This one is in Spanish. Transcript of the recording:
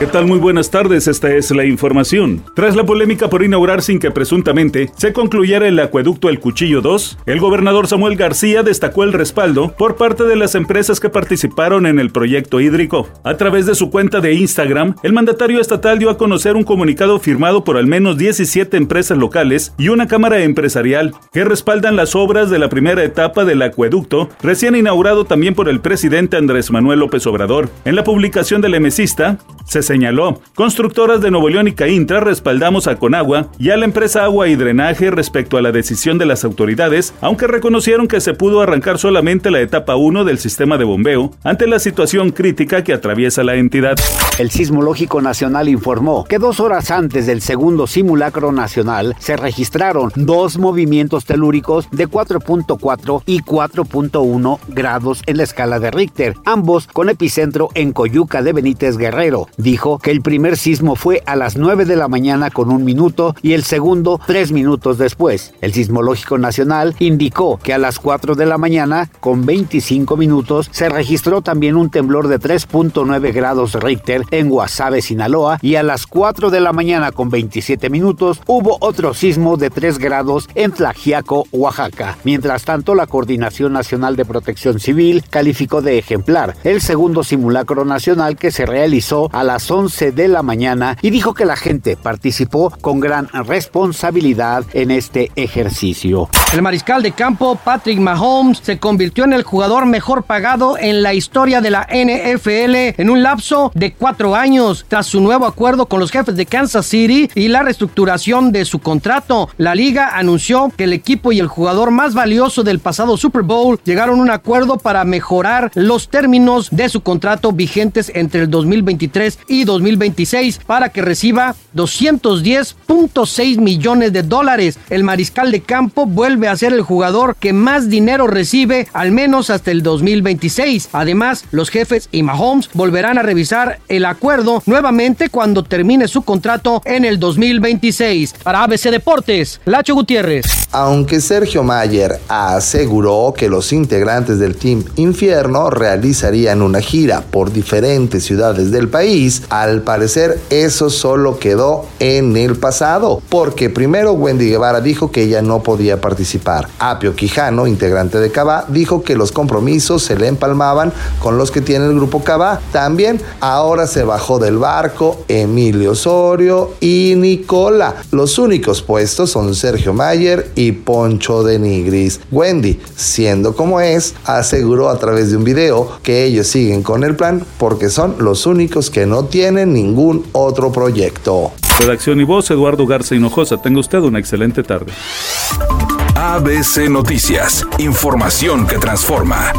¿Qué tal? Muy buenas tardes, esta es la información. Tras la polémica por inaugurar sin que presuntamente se concluyera el acueducto El Cuchillo 2, el gobernador Samuel García destacó el respaldo por parte de las empresas que participaron en el proyecto hídrico. A través de su cuenta de Instagram, el mandatario estatal dio a conocer un comunicado firmado por al menos 17 empresas locales y una cámara empresarial que respaldan las obras de la primera etapa del acueducto, recién inaugurado también por el presidente Andrés Manuel López Obrador. En la publicación del emesista, se señaló, constructoras de Nuevo León y Caintra respaldamos a Conagua y a la empresa Agua y Drenaje respecto a la decisión de las autoridades, aunque reconocieron que se pudo arrancar solamente la etapa 1 del sistema de bombeo ante la situación crítica que atraviesa la entidad. El Sismológico Nacional informó que dos horas antes del segundo simulacro nacional se registraron dos movimientos telúricos de 4.4 y 4.1 grados en la escala de Richter, ambos con epicentro en Coyuca de Benítez Guerrero dijo que el primer sismo fue a las 9 de la mañana con un minuto y el segundo tres minutos después. El Sismológico Nacional indicó que a las 4 de la mañana con 25 minutos se registró también un temblor de 3.9 grados Richter en Guasave, Sinaloa y a las 4 de la mañana con 27 minutos hubo otro sismo de 3 grados en Tlaxiaco, Oaxaca. Mientras tanto, la Coordinación Nacional de Protección Civil calificó de ejemplar el segundo simulacro nacional que se realizó a las 11 de la mañana y dijo que la gente participó con gran responsabilidad en este ejercicio. El mariscal de campo Patrick Mahomes se convirtió en el jugador mejor pagado en la historia de la NFL en un lapso de cuatro años tras su nuevo acuerdo con los jefes de Kansas City y la reestructuración de su contrato. La liga anunció que el equipo y el jugador más valioso del pasado Super Bowl llegaron a un acuerdo para mejorar los términos de su contrato vigentes entre el 2023 y 2026 para que reciba 210.6 millones de dólares. El mariscal de campo vuelve a ser el jugador que más dinero recibe al menos hasta el 2026. Además, los jefes y Mahomes volverán a revisar el acuerdo nuevamente cuando termine su contrato en el 2026. Para ABC Deportes, Lacho Gutiérrez. Aunque Sergio Mayer aseguró que los integrantes del Team Infierno realizarían una gira por diferentes ciudades del país, al parecer eso solo quedó en el pasado, porque primero Wendy Guevara dijo que ella no podía participar. Apio Quijano, integrante de Cabá, dijo que los compromisos se le empalmaban con los que tiene el grupo Cabá. También ahora se bajó del barco Emilio Osorio y Nicola. Los únicos puestos son Sergio Mayer y Poncho de Nigris. Wendy, siendo como es, aseguró a través de un video que ellos siguen con el plan porque son los únicos que no tienen ningún otro proyecto. Redacción y voz, Eduardo Garza Hinojosa. Tenga usted una excelente tarde. ABC Noticias. Información que transforma.